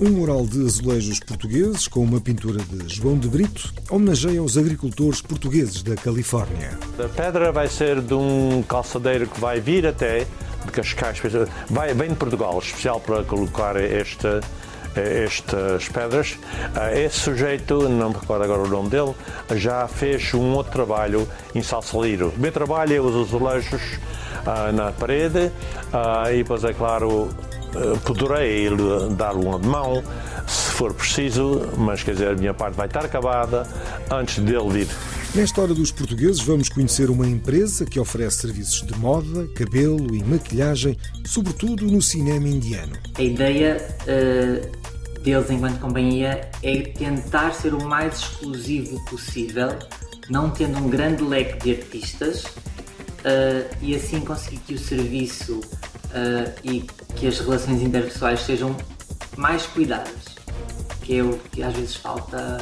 Um mural de azulejos portugueses com uma pintura de João de Brito homenageia os agricultores portugueses da Califórnia. A pedra vai ser de um calçadeiro que vai vir até de Cascais, vai, vem de Portugal, especial para colocar este, estas pedras. Ah, Esse sujeito, não me recordo agora o nome dele, já fez um outro trabalho em Salsaliro. O meu trabalho é os azulejos ah, na parede ah, e depois, é claro, poderei lhe dar uma de mão se for preciso, mas quer dizer, a minha parte vai estar acabada antes dele vir. Nesta hora dos portugueses, vamos conhecer uma empresa que oferece serviços de moda, cabelo e maquilhagem, sobretudo no cinema indiano. A ideia eh, deles enquanto companhia é tentar ser o mais exclusivo possível, não tendo um grande leque de artistas eh, e assim conseguir que o serviço eh, e que as relações interpessoais sejam mais cuidadas, que é o que às vezes falta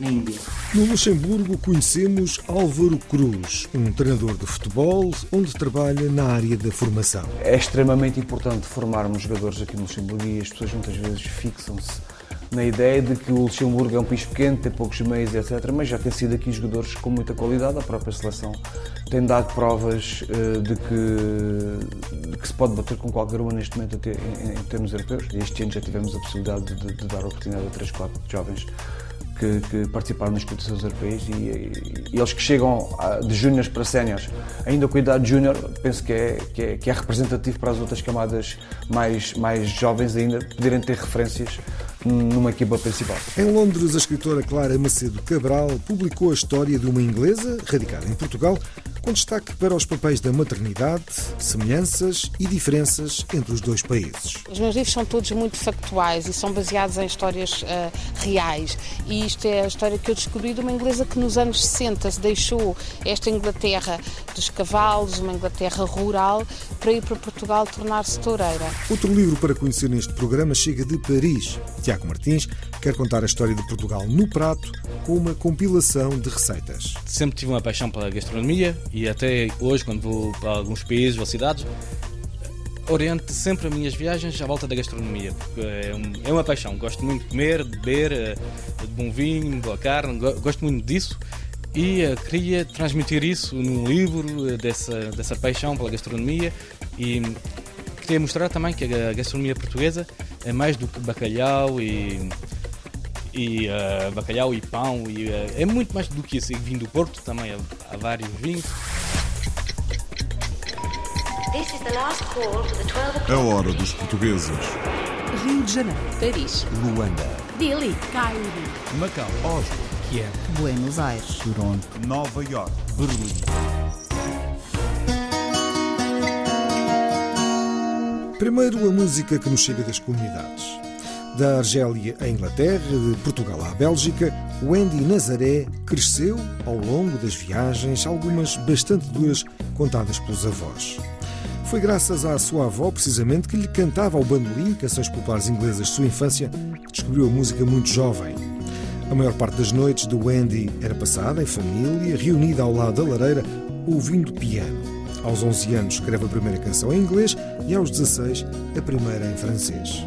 na Índia. No Luxemburgo conhecemos Álvaro Cruz, um treinador de futebol onde trabalha na área da formação. É extremamente importante formarmos jogadores aqui no Luxemburgo e as pessoas muitas vezes fixam-se na ideia de que o Luxemburgo é um país pequeno, tem poucos meios, etc. Mas já tem sido aqui jogadores com muita qualidade, a própria seleção tem dado provas eh, de que, de que se pode bater com qualquer uma neste momento até em, em termos europeus. Este ano já tivemos a possibilidade de, de dar oportunidade a 3, 4 jovens que, que participaram nas competições europeias e, e- e eles que chegam ah, de júniores para séniores, ainda com a idade de júnior, penso que é, que, é, que é representativo para as outras camadas mais, mais jovens ainda poderem ter referências numa equipa principal. Em Londres, a escritora Clara Macedo Cabral publicou a história de uma inglesa radicada em Portugal, com destaque para os papéis da maternidade, semelhanças e diferenças entre os dois países. Os meus livros são todos muito factuais e são baseados em histórias ah, reais. E isto é a história que eu descobri de uma inglesa que nos anos 60 se deixou esta Inglaterra dos cavalos, uma Inglaterra rural, para ir para Portugal tornar-se toureira. Outro livro para conhecer neste programa chega de Paris. Tiago Martins quer contar a história de Portugal no prato com uma compilação de receitas. sempre tive uma paixão pela gastronomia e até hoje, quando vou para alguns países ou cidades, oriento sempre as minhas viagens à volta da gastronomia, porque é, um- é uma paixão. Gosto muito de comer, de beber, eh, de bom vinho, boa carne, go- gosto muito disso e eh, queria transmitir isso num livro, eh, dessa, dessa paixão pela gastronomia e queria mostrar também que a gastronomia portuguesa é mais do que bacalhau e e eh, bacalhau e pão e eh, é muito mais do que isso. E vinho do Porto também há, há vários vinhos. This is the last call for the 12 o'clock. A hora dos portugueses. Rio de Janeiro, Paris. Luanda, Dili, Cairo, Macau, Oslo, Kiev, Buenos Aires, Toronto, Nova York, Berlim. Primeiro, a música que nos chega das comunidades. Da Argélia à Inglaterra, de Portugal à Bélgica, Wendy Nazaré cresceu ao longo das viagens, algumas bastante duras, contadas pelos avós. Foi graças à sua avó, precisamente, que lhe cantava ao bandolim canções populares inglesas de sua infância, que descobriu a música muito jovem. A maior parte das noites de Wendy era passada em família, reunida ao lado da lareira, ouvindo piano. Aos 11 anos escreve a primeira canção em inglês e aos 16 a primeira em francês.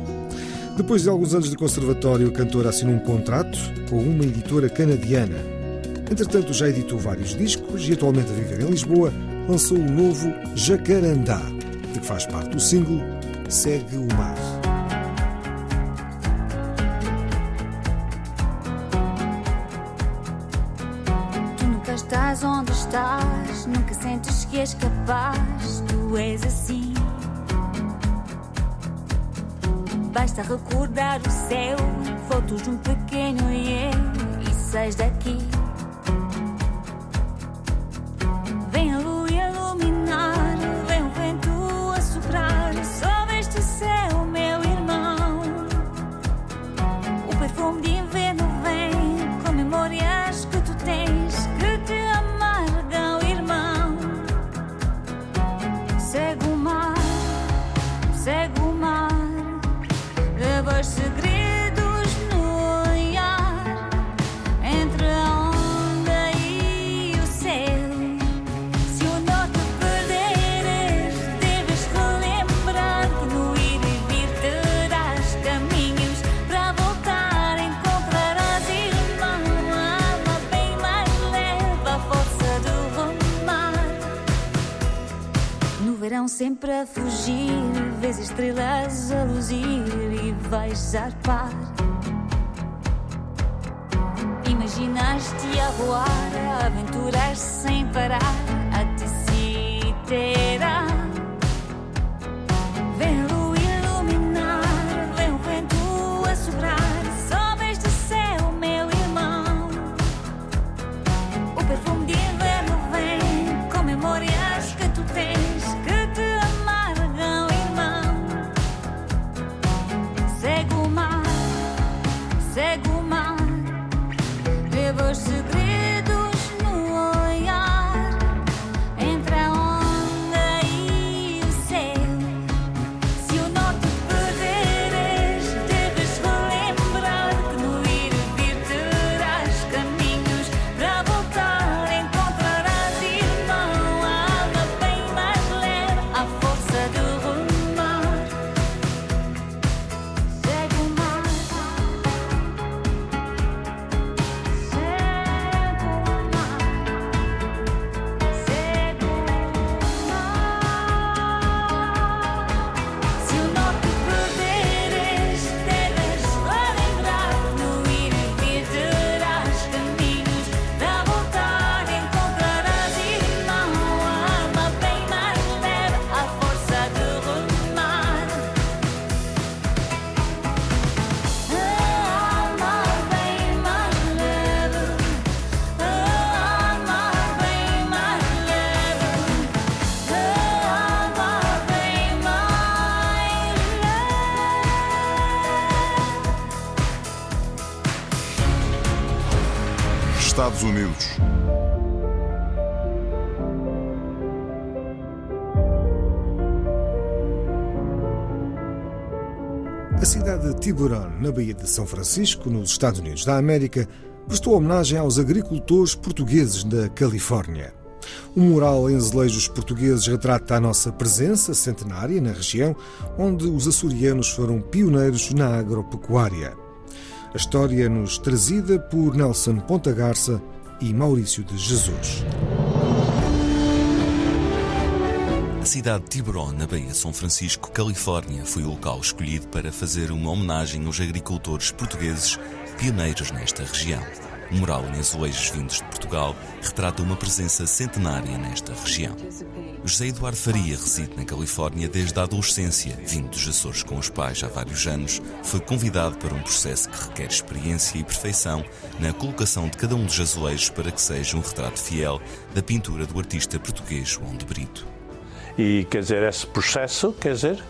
Depois de alguns anos de conservatório, a cantora assinou um contrato com uma editora canadiana. Entretanto, já editou vários discos e atualmente a viver em Lisboa, lançou o novo Jacarandá, de que faz parte o single Segue o Mar. Tu nunca estás onde estás, nunca sentes que és capaz, tu és assim. Basta recordar o céu, fotos de um pequeno eu e sais daqui. Estrelas a luzir e vais zarpar. Cidade de Tiburon, na Baía de São Francisco, nos Estados Unidos da América, prestou homenagem aos agricultores portugueses da Califórnia. Um mural em azulejos portugueses retrata a nossa presença centenária na região, onde os açorianos foram pioneiros na agropecuária. A história nos trazida por Nelson Ponta Garça e Maurício de Jesus. A cidade de Tiburon, na Baía São Francisco, Califórnia, foi o local escolhido para fazer uma homenagem aos agricultores portugueses pioneiros nesta região. O mural em azulejos vindos de Portugal retrata uma presença centenária nesta região. José Eduardo Faria reside na Califórnia desde a adolescência. Vindo dos Açores com os pais há vários anos, foi convidado para um processo que requer experiência e perfeição na colocação de cada um dos azulejos para que seja um retrato fiel da pintura do artista português João de Brito. E quer dizer, esse processo, quer dizer,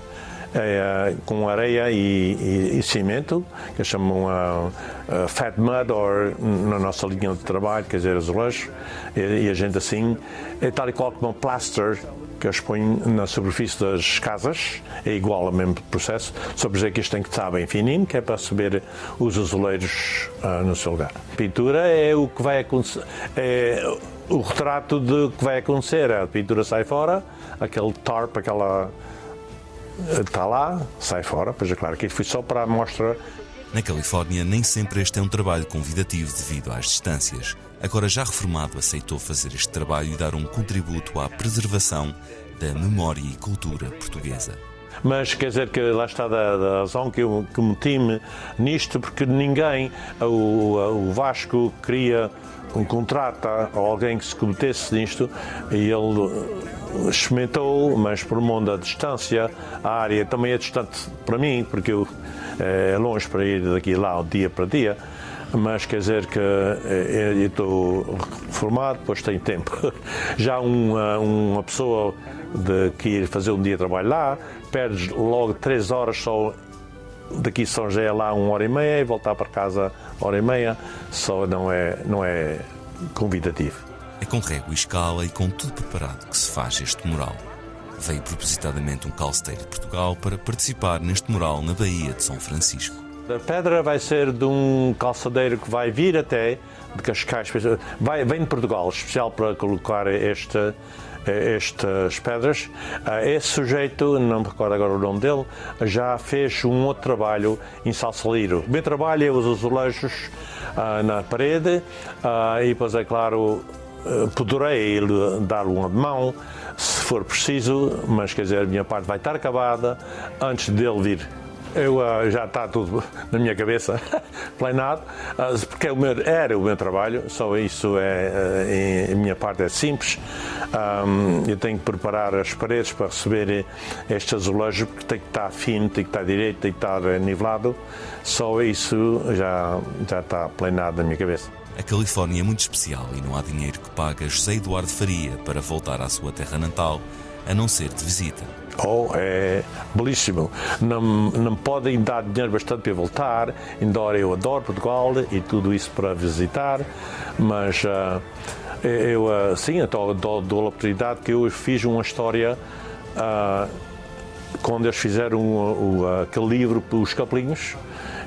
é, com areia e, e, e cimento, que chamam uh, uh, fat mud, ou na nossa linha de trabalho, quer dizer, azulejos, e, e a gente assim, é tal e qual como plaster que eles põem na superfície das casas, é igual ao mesmo processo, só por dizer que isto tem que estar bem fininho, que é para receber os azuleiros uh, no seu lugar. Pintura é o que vai acontecer, é o retrato de que vai acontecer, a pintura sai fora, aquele tarp, aquela está lá, sai fora, pois é claro que foi só para a mostra. Na Califórnia, nem sempre este é um trabalho convidativo devido às distâncias. Agora, já reformado, aceitou fazer este trabalho e dar um contributo à preservação da memória e cultura portuguesa. Mas quer dizer que lá está da, da razão que eu que meti-me nisto, porque ninguém, o, o Vasco queria um contrato a alguém que se cometesse nisto e ele experimentou, mas por mão da distância, a área também é distante para mim, porque eu, é longe para ir daqui lá dia para dia, mas quer dizer que eu estou formado, depois tenho tempo. Já uma, uma pessoa de que ir fazer um dia de trabalho lá, perdes logo três horas só daqui São José lá uma hora e meia e voltar para casa hora e meia, só não é, não é convidativo. É com régua e escala e com tudo preparado que se faz este mural. veio propositadamente um calceteiro de Portugal para participar neste mural na Baía de São Francisco. A pedra vai ser de um calçadeiro que vai vir até de Cascais, vai, vem de Portugal, especial para colocar este, estas pedras. Ah, esse sujeito, não me recordo agora o nome dele, já fez um outro trabalho em Salsaliro. O meu trabalho é os azulejos ah, na parede ah, e depois, é claro, poderei dar uma de mão se for preciso, mas quer dizer, a minha parte vai estar acabada antes dele vir. Eu uh, já está tudo na minha cabeça, planeado, uh, porque é o meu, era o meu trabalho, só isso é, uh, a minha parte é simples. Um, eu tenho que preparar as paredes para receber este azulejo, porque tem que estar fino, tem que estar direito, tem que estar nivelado. Só isso já, já está planeado na minha cabeça. A Califórnia é muito especial e não há dinheiro que pague José Eduardo Faria para voltar à sua terra natal, a não ser de visita. Oh, é belíssimo. Não, não podem dar dinheiro bastante para voltar, embora eu adoro Portugal e tudo isso para visitar, mas uh, eu, uh, sim, eu dou, dou a oportunidade que eu fiz uma história uh, quando eles fizeram o, o, aquele livro para os capelinhos.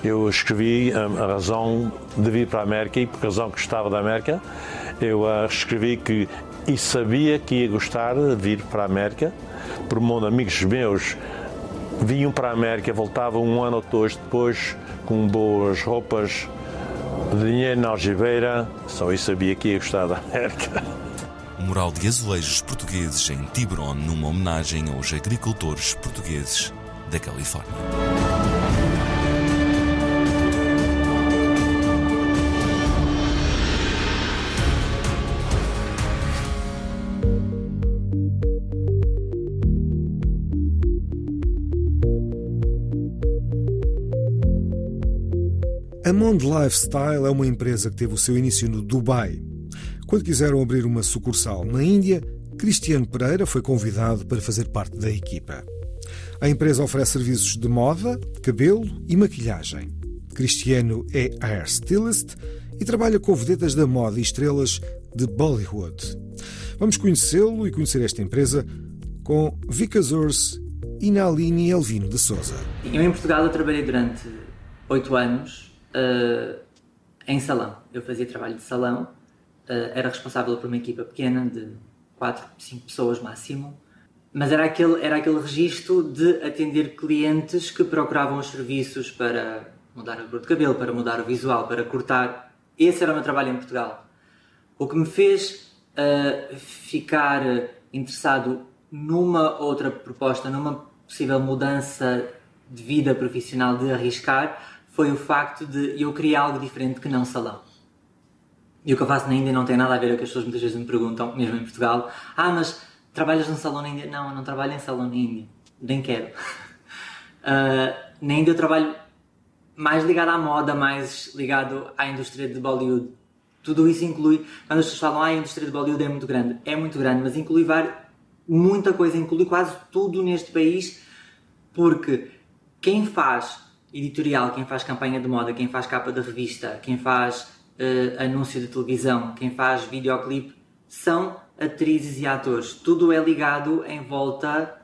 Eu escrevi a, a razão de vir para a América e por razão que gostava da América. Eu escrevi que e sabia que ia gostar de vir para a América por mão de amigos meus, vinham para a América, voltavam um ano ou dois depois com boas roupas, dinheiro na algibeira, só eu sabia que ia gostar da América. O mural de azulejos portugueses em Tiburon, numa homenagem aos agricultores portugueses da Califórnia. A Mond Lifestyle é uma empresa que teve o seu início no Dubai. Quando quiseram abrir uma sucursal na Índia, Cristiano Pereira foi convidado para fazer parte da equipa. A empresa oferece serviços de moda, cabelo e maquilhagem. Cristiano é hairstylist e trabalha com vedetas da moda e estrelas de Bollywood. Vamos conhecê-lo e conhecer esta empresa com Vika Zors e Naline Elvino de Souza. Eu em Portugal eu trabalhei durante oito anos uh, em salão. Eu fazia trabalho de salão, uh, era responsável por uma equipa pequena de 4, 5 pessoas máximo, mas era aquele, era aquele registro de atender clientes que procuravam os serviços para mudar a cor de cabelo, para mudar o visual, para cortar. Esse era o meu trabalho em Portugal. O que me fez uh, ficar interessado numa outra proposta, numa possível mudança de vida profissional, de arriscar, foi o facto de eu criar algo diferente que não salão. E o que eu faço na Índia não tem nada a ver com o que as pessoas muitas vezes me perguntam, mesmo em Portugal. Ah, mas trabalhas num salão na Índia? Não, eu não trabalho em salão na Índia. Nem quero. Uh, na Índia eu trabalho mais ligado à moda, mais ligado à indústria de Bollywood. Tudo isso inclui, quando as pessoas falam, ah, a indústria de Bollywood é muito grande. É muito grande, mas inclui var, muita coisa, inclui quase tudo neste país, porque quem faz editorial, quem faz campanha de moda, quem faz capa de revista, quem faz uh, anúncio de televisão, quem faz videoclipe, são atrizes e atores. Tudo é ligado em volta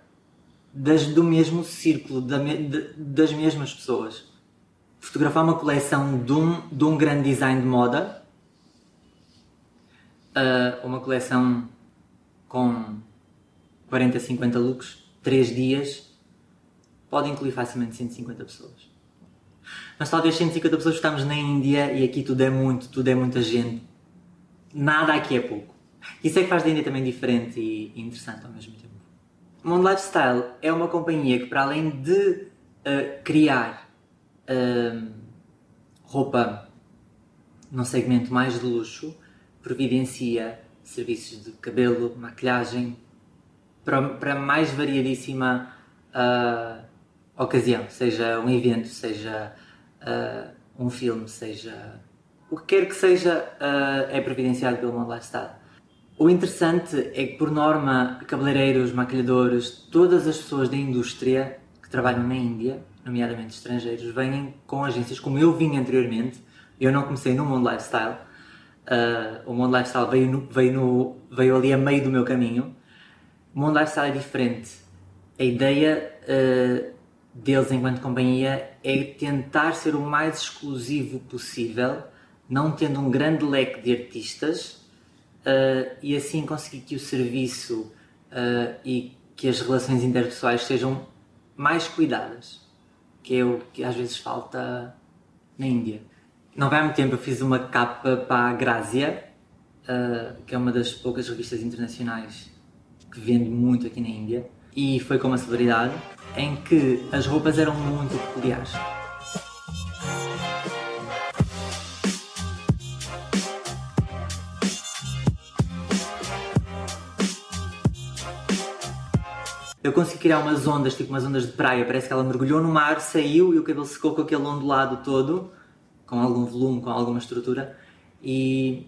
das, do mesmo círculo, da, de, das mesmas pessoas. Fotografar uma coleção de um, de um grande design de moda, uh, uma coleção com 40, 50 looks, 3 dias, pode incluir facilmente 150 pessoas mas talvez 150 pessoas estamos na Índia e aqui tudo é muito, tudo é muita gente. Nada aqui é pouco. Isso é que faz da Índia também diferente e interessante ao mesmo tempo. Mondo Lifestyle é uma companhia que, para além de uh, criar uh, roupa num segmento mais de luxo, providencia serviços de cabelo, maquilhagem, para, para mais variadíssima uh, ocasião, seja um evento, seja uh, um filme, seja o que quer que seja, uh, é providenciado pelo Mundo Lifestyle. O interessante é que, por norma, cabeleireiros, maquilhadores, todas as pessoas da indústria que trabalham na Índia, nomeadamente estrangeiros, vêm com agências como eu vim anteriormente. Eu não comecei no Mundo Lifestyle. Uh, o Mundo Lifestyle veio, no, veio, no, veio ali a meio do meu caminho. O mundo lifestyle é diferente. A ideia uh, deles enquanto companhia é tentar ser o mais exclusivo possível, não tendo um grande leque de artistas uh, e assim conseguir que o serviço uh, e que as relações interpessoais sejam mais cuidadas, que é o que às vezes falta na Índia. Não vai há muito tempo eu fiz uma capa para a Grazia, uh, que é uma das poucas revistas internacionais que vende muito aqui na Índia, e foi com uma celebridade em que as roupas eram muito peculiares. Eu consegui criar umas ondas, tipo umas ondas de praia, parece que ela mergulhou no mar, saiu e o cabelo secou com aquele ondulado todo, com algum volume, com alguma estrutura, e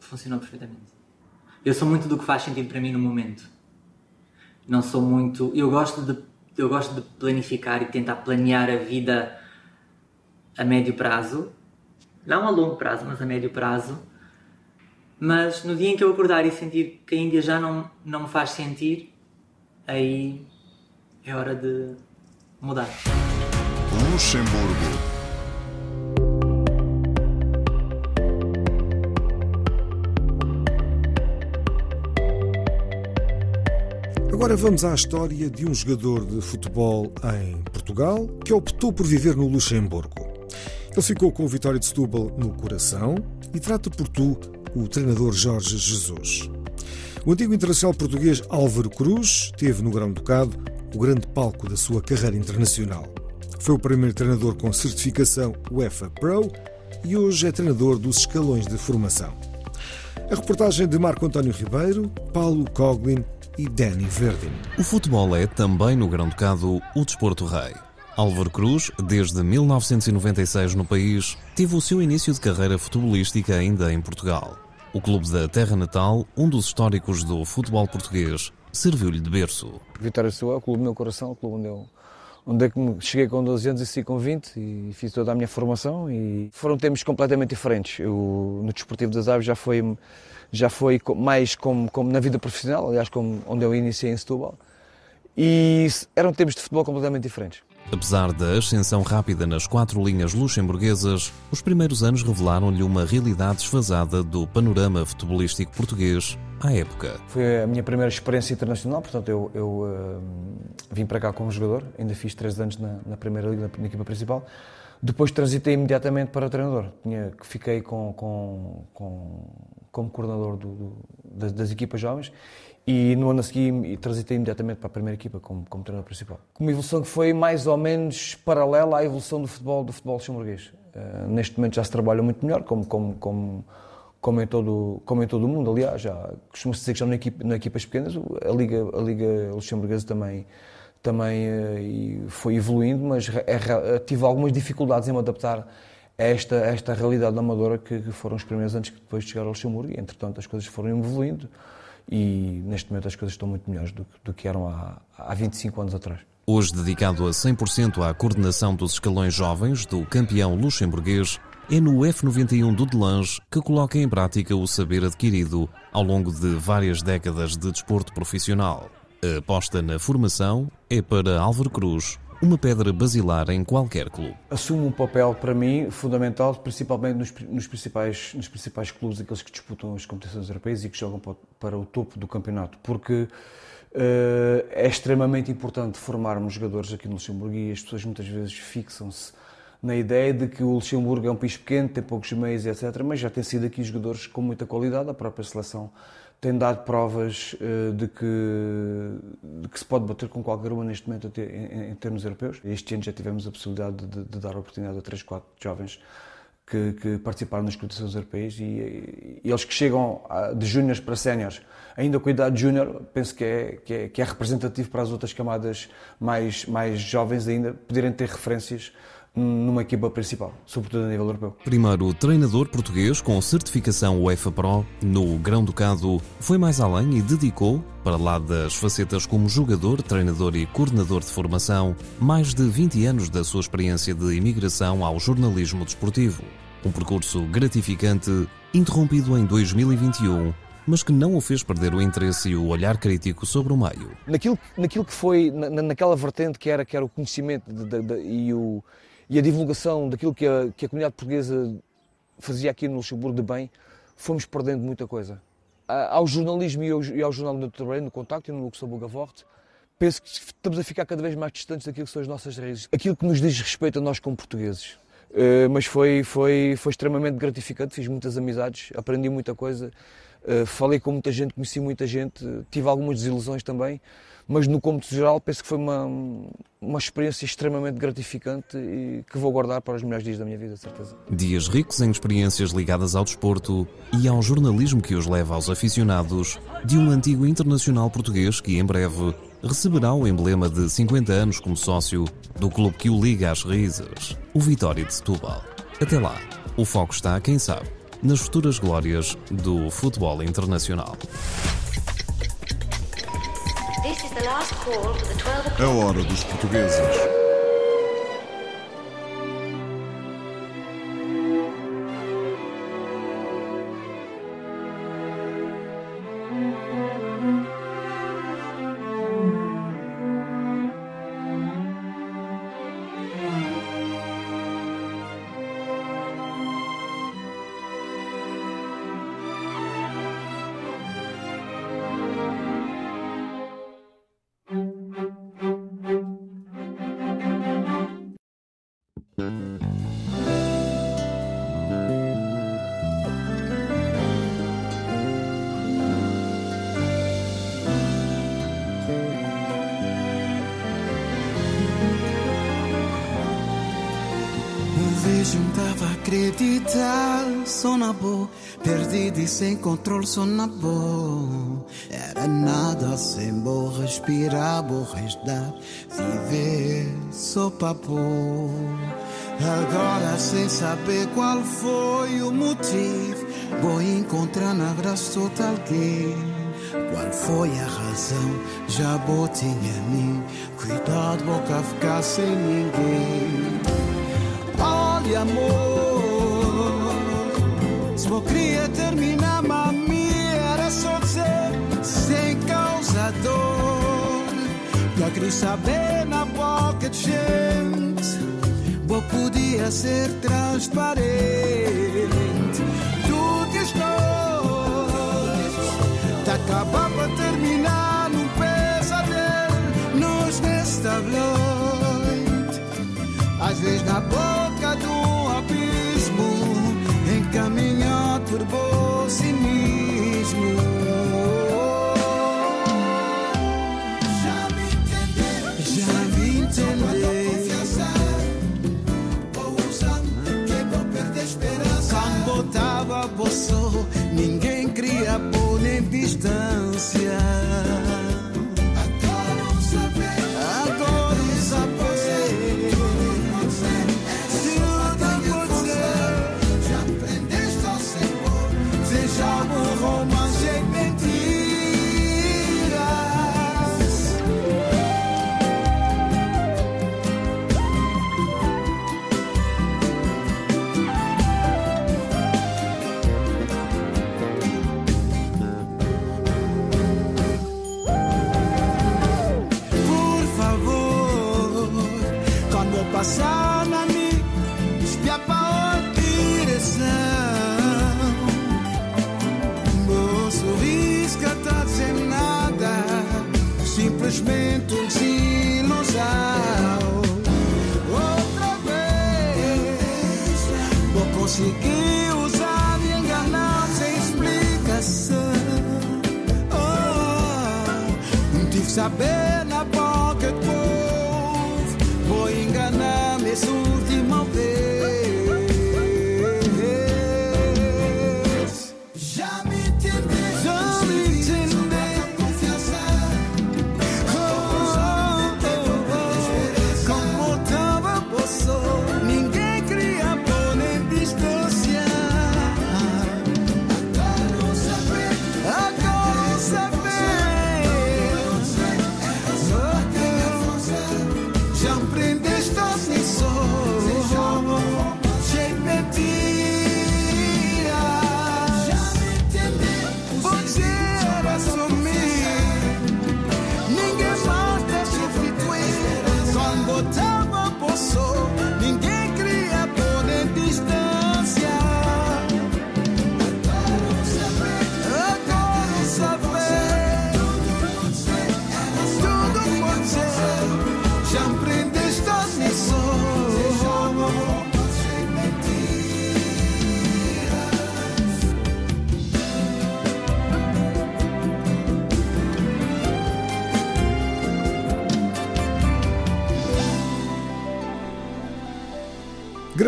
funcionou perfeitamente. Eu sou muito do que faz sentido para mim no momento. Não sou muito. Eu gosto de, eu gosto de planificar e tentar planear a vida a médio prazo, não a longo prazo, mas a médio prazo. Mas no dia em que eu acordar e sentir que a Índia já não, não me faz sentir, aí é hora de mudar. Luxemburgo. Agora vamos à história de um jogador de futebol em Portugal que optou por viver no Luxemburgo. Ele ficou com o Vitória de Setúbal no coração e trata por tu o treinador Jorge Jesus. O antigo internacional português Álvaro Cruz teve no Grão-Ducado o grande palco da sua carreira internacional. Foi o primeiro treinador com certificação UEFA Pro e hoje é treinador dos escalões de formação. A reportagem de Marco António Ribeiro, Paulo Coglin e Danny Verdin. O futebol é também no Grão-Ducado o desporto rei. Álvaro Cruz, desde 1996 no país, teve o seu início de carreira futebolística ainda em Portugal. O clube da terra natal, um dos históricos do futebol português, serviu-lhe de berço. Vitória Sua, o clube do meu coração, o clube onde eu, onde é que cheguei com 12 anos e saí com 20 e fiz toda a minha formação e foram tempos completamente diferentes. Eu, no Desportivo das Aves já foi, já foi mais como, como na vida profissional, aliás, como onde eu iniciei em Setúbal, e eram tempos de futebol completamente diferentes. Apesar da ascensão rápida nas quatro linhas luxemburguesas, os primeiros anos revelaram-lhe uma realidade desfasada do panorama futebolístico português à época. Foi a minha primeira experiência internacional, portanto eu, eu uh, vim para cá como jogador, ainda fiz três anos na, na primeira liga, na, na, equipa principal. Depois transitei imediatamente para o treinador. Tinha, fiquei com, com, com, como coordenador do, do, das, das equipas jovens e no ano a seguir transitei imediatamente para a primeira equipa como, como treinador principal. Uma evolução que foi mais ou menos paralela à evolução do futebol do futebol luxemburguês. Uh, neste momento já se trabalha muito melhor, como, como, como, como, em, todo, como em todo o mundo. Aliás, já costuma-se dizer que já na, equipa, na equipas pequenas a Liga, a Liga Luxemburguesa também, também uh, foi evoluindo, mas é, tive algumas dificuldades em me adaptar a esta, esta realidade amadora que, que foram os primeiros anos que depois de chegar ao Luxemburgo e, entretanto, as coisas foram evoluindo e neste momento as coisas estão muito melhores do, do que eram há, há 25 anos atrás. Hoje dedicado a 100% à coordenação dos escalões jovens do campeão luxemburguês, é no F91 do Delange que coloca em prática o saber adquirido ao longo de várias décadas de desporto profissional. A aposta na formação é para Álvaro Cruz uma pedra basilar em qualquer clube. Assume um papel, para mim, fundamental, principalmente nos, nos, principais, nos principais clubes, aqueles que disputam as competições europeias e que jogam para, para o topo do campeonato, porque uh, é extremamente importante formarmos jogadores aqui no Luxemburgo e as pessoas muitas vezes fixam-se na ideia de que o Luxemburgo é um país pequeno, tem poucos meios, etc. Mas já tem sido aqui jogadores com muita qualidade, a própria seleção tem dado provas uh, de, que, de que se pode bater com qualquer uma neste momento em, em termos europeus. Este ano já tivemos a possibilidade de, de dar oportunidade a 3, 4 jovens que, que participaram nas competições europeias e, e, eles que chegam de júniores para séniores, ainda com a idade júnior, penso que é, que, é, que é representativo para as outras camadas mais, mais jovens ainda poderem ter referências numa equipa principal, sobretudo a nível europeu. Primeiro treinador português com certificação UEFA Pro no Grão-Ducado, foi mais além e dedicou, para lá das facetas como jogador, treinador e coordenador de formação, mais de 20 anos da sua experiência de imigração ao jornalismo desportivo. Um percurso gratificante, interrompido em 2021 mas que não o fez perder o interesse e o olhar crítico sobre o meio. Naquilo, naquilo que foi, na, naquela vertente que era, que era o conhecimento de, de, de, e, o, e a divulgação daquilo que a, que a comunidade portuguesa fazia aqui no Luxemburgo de bem, fomos perdendo muita coisa. Ao jornalismo e ao, e ao jornal onde eu trabalhei, no Contacto e no Luxemburgo Forte, penso que estamos a ficar cada vez mais distantes daquilo que são as nossas raízes. Aquilo que nos diz respeito a nós como portugueses. Uh, mas foi, foi, foi extremamente gratificante, fiz muitas amizades, aprendi muita coisa, uh, falei com muita gente, conheci muita gente, tive algumas desilusões também, mas no cômputo geral penso que foi uma, uma experiência extremamente gratificante e que vou guardar para os melhores dias da minha vida, certeza. Dias ricos em experiências ligadas ao desporto e ao jornalismo que os leva aos aficionados de um antigo internacional português que em breve receberá o emblema de 50 anos como sócio do clube que o liga às raízes, o Vitória de Setúbal. Até lá, o foco está, quem sabe, nas futuras glórias do futebol internacional. A hora dos portugueses. Perdido e sem controle, boa. Era nada sem boa, respirar, boa respirar, viver, sou papo. Agora sem saber qual foi o motivo, vou encontrar na graça total que qual foi a razão? Já em mim. Cuidado, boca ficar sem ninguém. Olha, amor, vou queria terminar, mami, era só dizer sem causa dor. Já queria saber na boca de gente, vou podia ser transparente. Tudo estou, tá acabar para terminar num pesadelo, nos nesta noite. Às vezes na boca ninguém queria pôr nem distância. Vou conseguir usar e enganar sem explicação. Oh, não tive que saber na do povo, vou enganar-me essa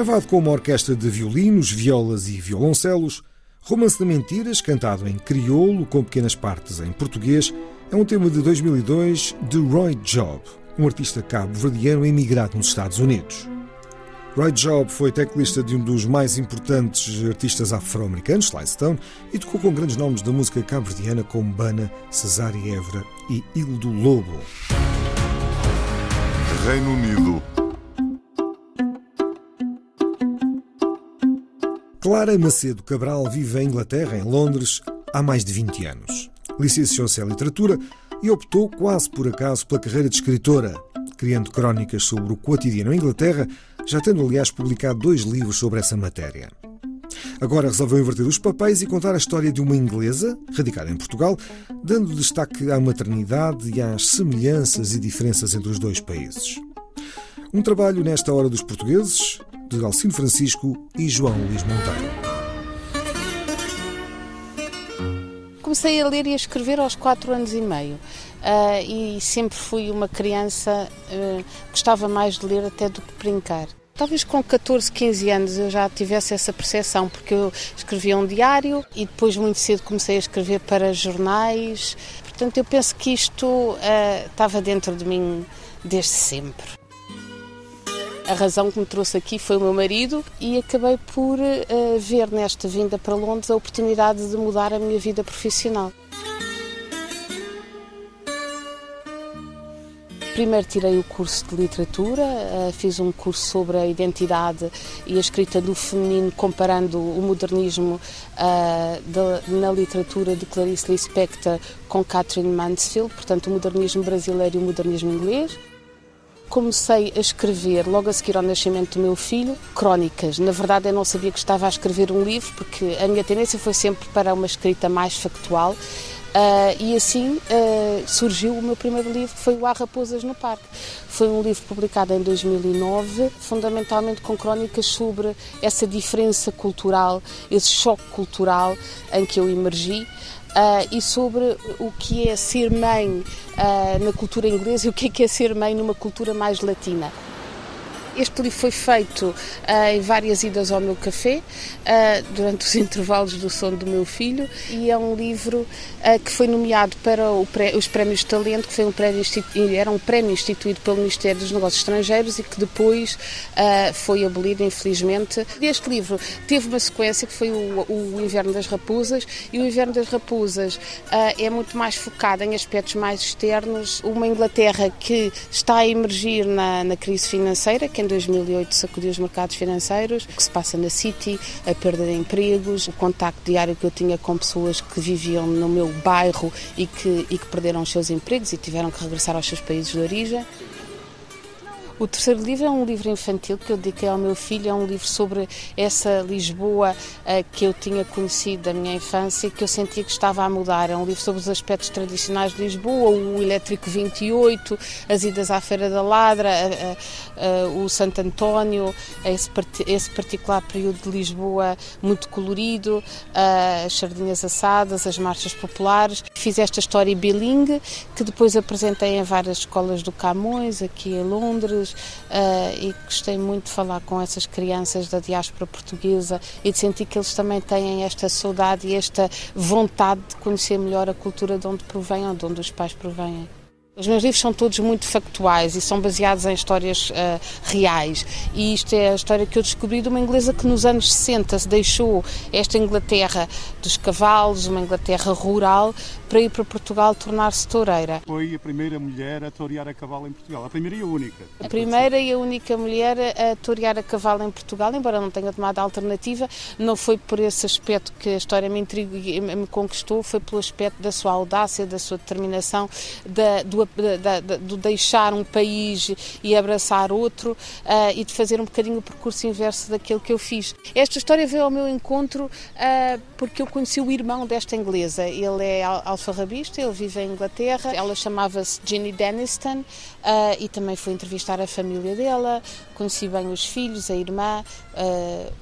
Gravado com uma orquestra de violinos, violas e violoncelos, Romance de Mentiras, cantado em crioulo com pequenas partes em português, é um tema de 2002 de Roy Job, um artista cabo-verdiano emigrado nos Estados Unidos. Roy Job foi teclista de um dos mais importantes artistas afro-americanos, Sly Stone, e tocou com grandes nomes da música cabo-verdiana como Bana, Cesária Évora e Ildo Lobo. Reino Unido. Clara Macedo Cabral vive em Inglaterra, em Londres, há mais de 20 anos. Licenciou-se em literatura e optou quase por acaso pela carreira de escritora, criando crónicas sobre o cotidiano em Inglaterra, já tendo aliás publicado dois livros sobre essa matéria. Agora resolveu inverter os papéis e contar a história de uma inglesa, radicada em Portugal, dando destaque à maternidade e às semelhanças e diferenças entre os dois países. Um trabalho nesta hora dos portugueses, de Alcino Francisco e João Luís Monteiro. Comecei a ler e a escrever aos 4 anos e meio. Ah, e sempre fui uma criança, ah, gostava mais de ler até do que brincar. Talvez com 14, 15 anos eu já tivesse essa percepção, porque eu escrevia um diário e depois muito cedo comecei a escrever para jornais. Portanto, eu penso que isto ah, estava dentro de mim desde sempre. A razão que me trouxe aqui foi o meu marido e acabei por uh, ver nesta vinda para Londres a oportunidade de mudar a minha vida profissional. Primeiro tirei o curso de literatura, uh, fiz um curso sobre a identidade e a escrita do feminino, comparando o modernismo de, na literatura de Clarice Lispector com Catherine Mansfield, portanto o modernismo brasileiro e o modernismo inglês comecei a escrever, logo a seguir ao nascimento do meu filho, crónicas. Na verdade, eu não sabia que estava a escrever um livro, porque a minha tendência foi sempre para uma escrita mais factual. Uh, e assim uh, surgiu o meu primeiro livro, que foi o Há Raposas no Parque. Foi um livro publicado em 2009, fundamentalmente com crónicas sobre essa diferença cultural, esse choque cultural em que eu emergi. Uh, e sobre o que é ser mãe uh, na cultura inglesa e o que é, que é ser mãe numa cultura mais latina. Este livro foi feito uh, em várias idas ao meu café, uh, durante os intervalos do sono do meu filho, e é um livro uh, que foi nomeado para os Prémios de Talento, que foi um prémio era um prémio instituído pelo Ministério dos Negócios Estrangeiros e que depois foi abolido, infelizmente. Este livro teve uma sequência que foi o, o Inverno das Raposas, e o Inverno das Raposas é muito mais focado em aspectos mais externos. Uma Inglaterra que está a emergir na, na crise financeira, que em 2008 sacudiu os mercados financeiros, o que se passa na City, a perda de empregos, o contacto diário que eu tinha com pessoas que viviam no meu bairro e que, e que perderam os seus empregos e tiveram que regressar aos seus países de origem. O terceiro livro é um livro infantil que eu dediquei ao meu filho, é um livro sobre essa Lisboa uh, que eu tinha conhecido da minha infância e que eu sentia que estava a mudar. É um livro sobre os aspectos tradicionais de Lisboa, o Elétrico 28, as idas à Feira da Ladra, uh, uh, o Santo António, esse, particular período de Lisboa muito colorido, as sardinhas assadas, as marchas populares. Fiz esta história bilingue que depois apresentei em várias escolas do Camões, aqui em Londres, uh, e gostei muito de falar com essas crianças da diáspora portuguesa e de sentir que eles também têm esta saudade e esta vontade de conhecer melhor a cultura de onde provêm ou de onde os pais provêm. Os meus livros são todos muito factuais e são baseados em histórias uh, reais. E isto é a história que eu descobri de uma inglesa que nos anos 60 se deixou esta Inglaterra dos cavalos, uma Inglaterra rural, para ir para Portugal tornar-se toureira. Foi a primeira mulher a torear a cavalo em Portugal, a primeira e a única. A primeira e a única mulher a torear a cavalo em Portugal, embora não tenha tomado a alternativa, não foi por esse aspecto que a história me intrigou e me conquistou, foi pelo aspecto da sua audácia, da sua determinação, da, do da, da, do deixar um país e abraçar outro uh, e de fazer um bocadinho o percurso inverso daquilo que eu fiz. Esta história veio ao meu encontro uh, porque eu conheci o irmão desta inglesa. Ele é alfarrabista, ele vive em Inglaterra. Ela chamava-se Ginny Deniston uh, e também fui entrevistar a família dela. Conheci bem os filhos, a irmã,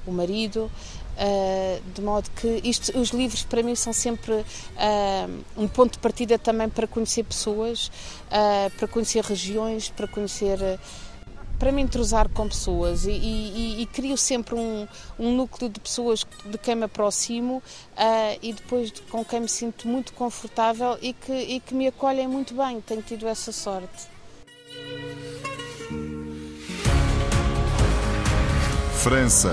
o marido. Uh, de modo que isto, os livros para mim são sempre uh, um ponto de partida também para conhecer pessoas, uh, para conhecer regiões, para conhecer. Para me entrosar com pessoas e, e, e crio sempre um, um, núcleo de pessoas de quem me aproximo e depois de, com quem me sinto muito confortável e que, e que me acolhem muito bem. Tenho tido essa sorte. França.